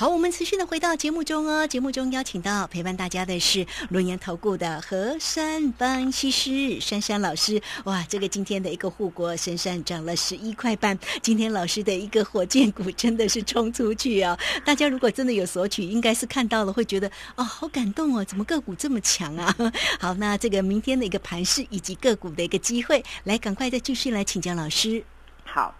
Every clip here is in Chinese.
好，我们持续的回到节目中哦。节目中邀请到陪伴大家的是轮研投顾的何山班西施珊珊老师。哇，这个今天的一个护国神山涨了十一块半。今天老师的一个火箭股真的是冲出去啊！大家如果真的有索取，应该是看到了会觉得哦，好感动哦，怎么个股这么强啊？好，那这个明天的一个盘势以及个股的一个机会，来赶快再继续来请教老师。好。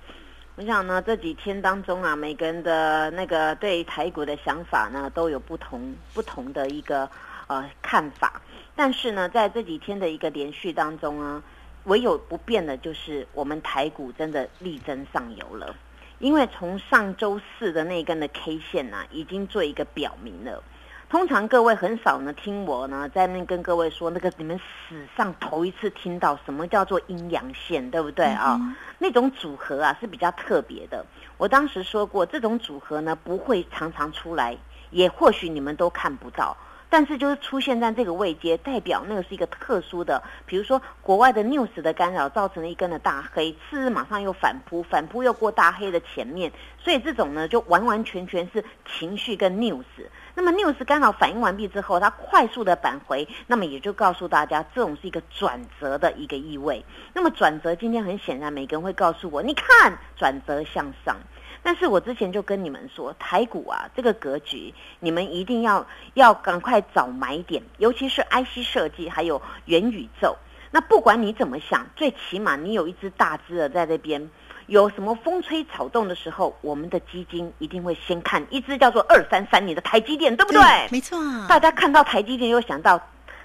我想呢，这几天当中啊，每个人的那个对台股的想法呢，都有不同不同的一个呃看法。但是呢，在这几天的一个连续当中啊，唯有不变的就是我们台股真的力争上游了。因为从上周四的那根的 K 线呐，已经做一个表明了。通常各位很少呢听我呢在那跟各位说那个你们史上头一次听到什么叫做阴阳线，对不对啊？那种组合啊是比较特别的。我当时说过，这种组合呢不会常常出来，也或许你们都看不到。但是就是出现在这个位阶，代表那个是一个特殊的，比如说国外的 news 的干扰造成了一根的大黑，次日马上又反扑，反扑又过大黑的前面，所以这种呢就完完全全是情绪跟 news。那么 news 干扰反应完毕之后，它快速的返回，那么也就告诉大家，这种是一个转折的一个意味。那么转折今天很显然，每个人会告诉我，你看转折向上。但是我之前就跟你们说，台股啊，这个格局，你们一定要要赶快找买点，尤其是 IC 设计还有元宇宙。那不管你怎么想，最起码你有一只大只的在这边，有什么风吹草动的时候，我们的基金一定会先看一只叫做二三三年的台积电，对不对？没错。大家看到台积电，又想到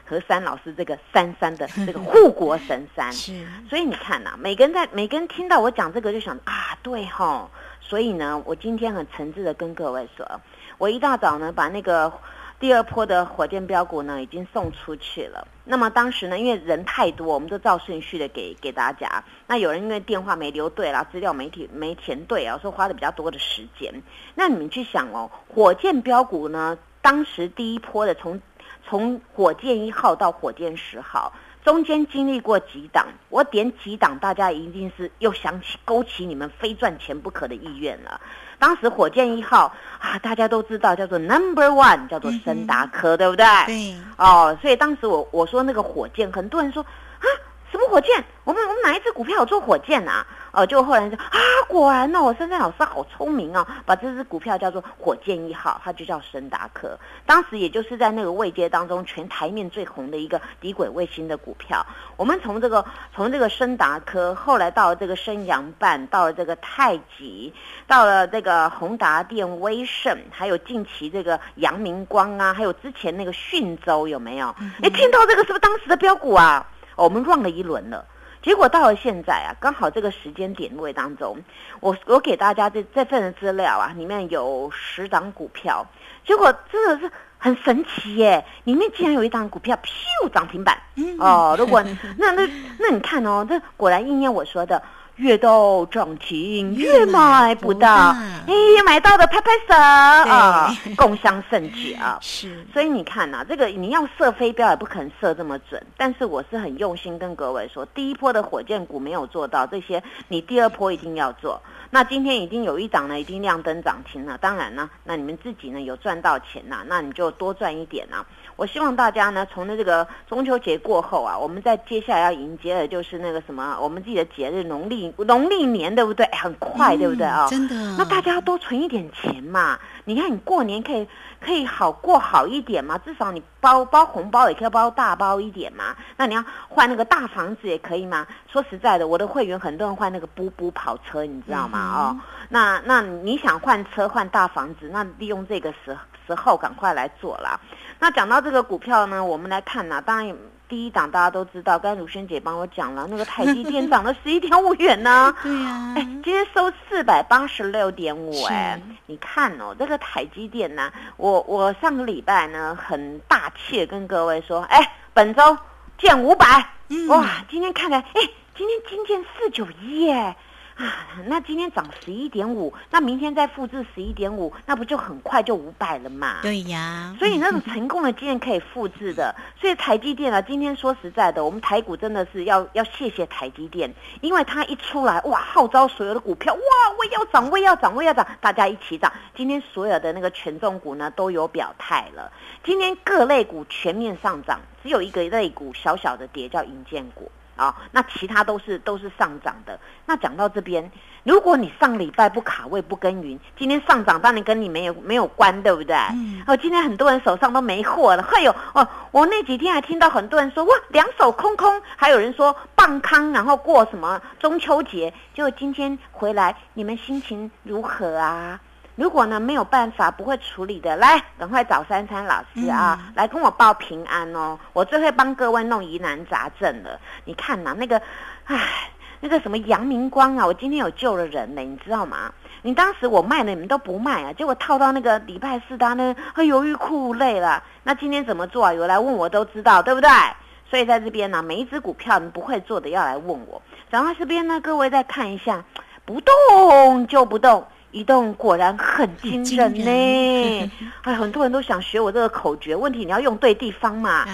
何山老师这个三三的这个护国神山。是。所以你看呐，每个人在每个人听到我讲这个，就想啊，对哈。所以呢，我今天很诚挚的跟各位说，我一大早呢把那个第二波的火箭标股呢已经送出去了。那么当时呢，因为人太多，我们都照顺序的给给大家。那有人因为电话没留对啦，资料没填没填对啊，说花了比较多的时间。那你们去想哦，火箭标股呢，当时第一波的从从火箭一号到火箭十号。中间经历过几档，我点几档，大家一定是又想起勾起你们非赚钱不可的意愿了。当时火箭一号啊，大家都知道叫做 Number One，叫做森达科，对不对？对。哦，所以当时我我说那个火箭，很多人说啊，什么火箭？我们我们哪一只股票有做火箭啊？哦，就后来说啊，果然呢，我深圳老师好聪明哦，把这只股票叫做火箭一号，它就叫深达科。当时也就是在那个位阶当中，全台面最红的一个低轨卫星的股票。我们从这个从这个深达科，后来到了这个升阳半，到了这个太极，到了这个宏达电、威盛，还有近期这个阳明光啊，还有之前那个讯州有没有？哎，听到这个是不是当时的标股啊？我们 run 了一轮了。结果到了现在啊，刚好这个时间点位当中，我我给大家这这份的资料啊，里面有十档股票，结果真的是很神奇耶！里面竟然有一档股票，噗涨停板哦！如果 那那那你看哦，这果然应验我说的。越到涨停越买不到，哎，买到的拍拍手啊，共襄盛举啊！是，所以你看呐，这个你要射飞镖也不可能射这么准。但是我是很用心跟各位说，第一波的火箭股没有做到这些，你第二波一定要做。那今天已经有一档呢，已经亮灯涨停了。当然呢，那你们自己呢有赚到钱呐，那你就多赚一点呐。我希望大家呢，从那这个中秋节过后啊，我们在接下来要迎接的就是那个什么，我们自己的节日农历农历年，对不对？很快，对不对啊？真的。那大家要多存一点钱嘛。你看，你过年可以可以好过好一点嘛，至少你包包红包也可以包大包一点嘛。那你要换那个大房子也可以嘛？说实在的，我的会员很多人换那个布布跑车，你知道吗？哦，那那你想换车换大房子，那利用这个时时候赶快来做啦。那讲到这个股票呢，我们来看呐。当然，第一档大家都知道，刚才鲁轩姐帮我讲了，那个台积电 涨了十一点五元呢。对呀。哎，今天收四百八十六点五哎。你看哦，这个台积电呢，我我上个礼拜呢很大气跟各位说，哎，本周见五百。哇，今天看来，哎，今天今天四九一哎。啊，那今天涨十一点五，那明天再复制十一点五，那不就很快就五百了嘛？对呀，所以那种成功的经验可以复制的。所以台积电啊，今天说实在的，我们台股真的是要要谢谢台积电，因为它一出来，哇，号召所有的股票，哇，我要涨，我要涨，我要涨，大家一起涨。今天所有的那个权重股呢都有表态了，今天各类股全面上涨，只有一个类股小小的跌，叫银建股。啊，那其他都是都是上涨的。那讲到这边，如果你上礼拜不卡位不耕耘，今天上涨当然跟你没有没有关，对不对？嗯。哦，今天很多人手上都没货了。还有哦，我那几天还听到很多人说哇，两手空空，还有人说棒康，然后过什么中秋节，结果今天回来，你们心情如何啊？如果呢没有办法不会处理的，来赶快找三餐老师啊，来跟我报平安哦！我最会帮各位弄疑难杂症了。你看呐，那个，唉，那个什么阳明光啊，我今天有救了人呢，你知道吗？你当时我卖了，你们都不卖啊，结果套到那个礼拜四，他呢犹豫哭累了。那今天怎么做啊？有来问我都知道，对不对？所以在这边呢，每一只股票你不会做的要来问我。然后这边呢，各位再看一下，不动就不动。移动果然很惊人呢！哎，很多人都想学我这个口诀，问题你要用对地方嘛。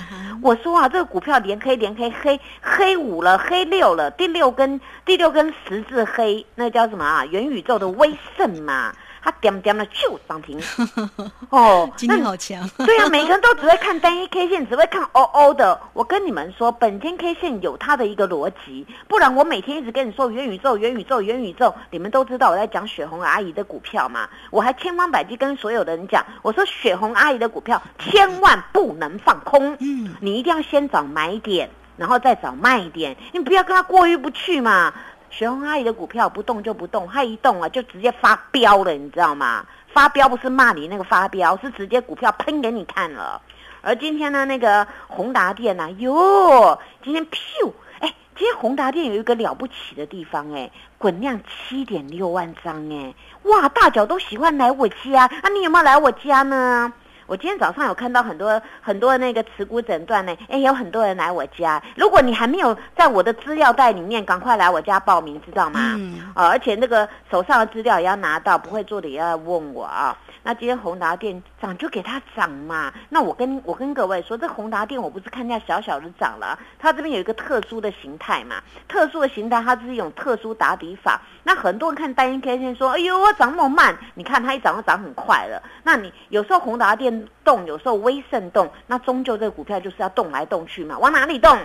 我说啊，这个股票连黑连黑黑黑五了，黑六了，第六根第六根十字黑，那叫什么啊？元宇宙的威盛嘛。他点点了就涨停，哦，今天好强。对啊，每个人都只会看单一 K 线，只会看 O O 的。我跟你们说，本天 K 线有它的一个逻辑，不然我每天一直跟你说元宇宙、元宇宙、元宇宙，你们都知道我在讲雪红阿姨的股票嘛。我还千方百计跟所有的人讲，我说雪红阿姨的股票千万不能放空，嗯，你一定要先找买点，然后再找卖点，你不要跟他过意不去嘛。雪红阿姨的股票不动就不动，她一动啊就直接发飙了，你知道吗？发飙不是骂你那个发飙，是直接股票喷给你看了。而今天呢，那个宏达电呢，哟，今天噗，哎，今天宏达电有一个了不起的地方，哎，滚量七点六万张，哎，哇，大脚都喜欢来我家，啊，你有没有来我家呢？我今天早上有看到很多很多那个持股诊断呢，哎，有很多人来我家。如果你还没有在我的资料袋里面，赶快来我家报名，知道吗？嗯。啊，而且那个手上的资料也要拿到，不会做的也要问我啊。那今天宏达电涨就给它涨嘛。那我跟我跟各位说，这宏达电我不是看见小小的涨了，它这边有一个特殊的形态嘛。特殊的形态，它是一种特殊打底法。那很多人看单一 K 线说，哎呦，我涨那么慢。你看它一涨就涨很快了。那你有时候宏达电动，有时候微盛动，那终究这个股票就是要动来动去嘛。往哪里动？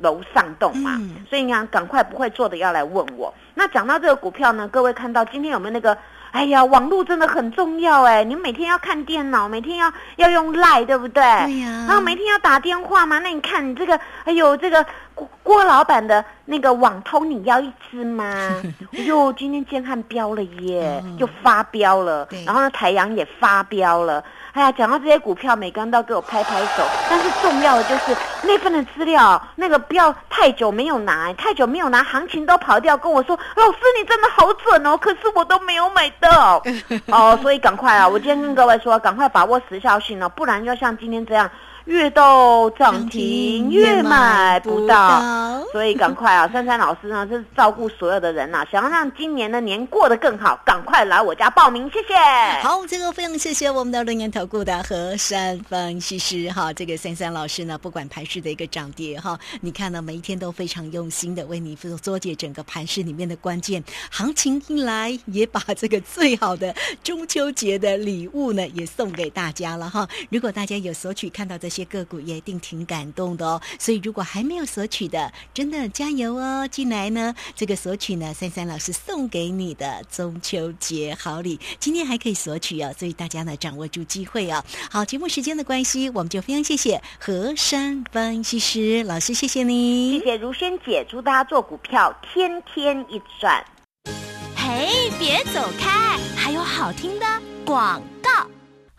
楼上动嘛。所以你看，赶快不会做的要来问我。那讲到这个股票呢，各位看到今天有没有那个？哎呀，网络真的很重要哎！你每天要看电脑，每天要要用赖，对不对？对呀。然后每天要打电话嘛，那你看你这个，哎呦，这个郭郭老板的那个网通，你要一支吗？哟，今天建汉飙了耶，就发飙了。然后呢，太阳也发飙了。哎呀，讲到这些股票，每个人都给我拍拍手。但是重要的就是那份的资料，那个不要太久没有拿，太久没有拿，行情都跑掉，跟我说，老师你真的好准哦，可是我都没有买到。哦，所以赶快啊，我今天跟各位说，赶快把握时效性哦，不然就像今天这样。越到涨停越买不到，所以赶快啊！珊珊老师呢，是照顾所有的人呐，想要让今年的年过得更好，赶快来我家报名，谢谢。好，这个非常谢谢我们的龙年投顾的何山分析师哈，这个珊珊老师呢，不管盘市的一个涨跌哈，你看呢，每一天都非常用心的为你做解整个盘市里面的关键行情一来，也把这个最好的中秋节的礼物呢，也送给大家了哈。如果大家有索取看到这些。个股也一定挺感动的哦，所以如果还没有索取的，真的加油哦！进来呢，这个索取呢，珊珊老师送给你的中秋节好礼，今天还可以索取哦，所以大家呢掌握住机会哦。好，节目时间的关系，我们就非常谢谢何山分析师老师，谢谢你，谢谢如萱姐，祝大家做股票天天一赚。嘿，别走开，还有好听的广告。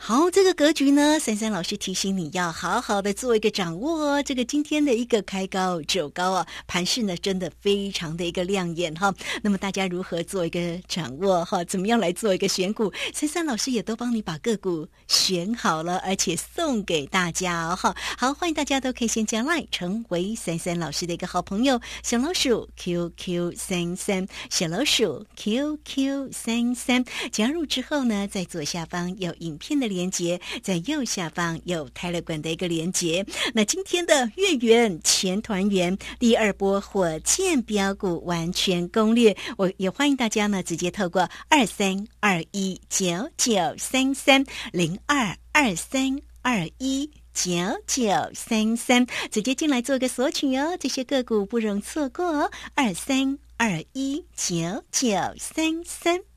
好，这个格局呢，珊珊老师提醒你要好好的做一个掌握哦。这个今天的一个开高走高啊，盘势呢真的非常的一个亮眼哈。那么大家如何做一个掌握哈？怎么样来做一个选股？珊珊老师也都帮你把个股选好了，而且送给大家哈。好，欢迎大家都可以先加 line 成为珊珊老师的一个好朋友，小老鼠 QQ 三三，小老鼠 QQ 三三，加入之后呢，在左下方有影片的。连接在右下方有泰勒管的一个连接。那今天的月圆前团圆第二波火箭标股完全攻略，我也欢迎大家呢直接透过二三二一九九三三零二二三二一九九三三直接进来做个索取哦。这些个股不容错过哦，二三二一九九三三。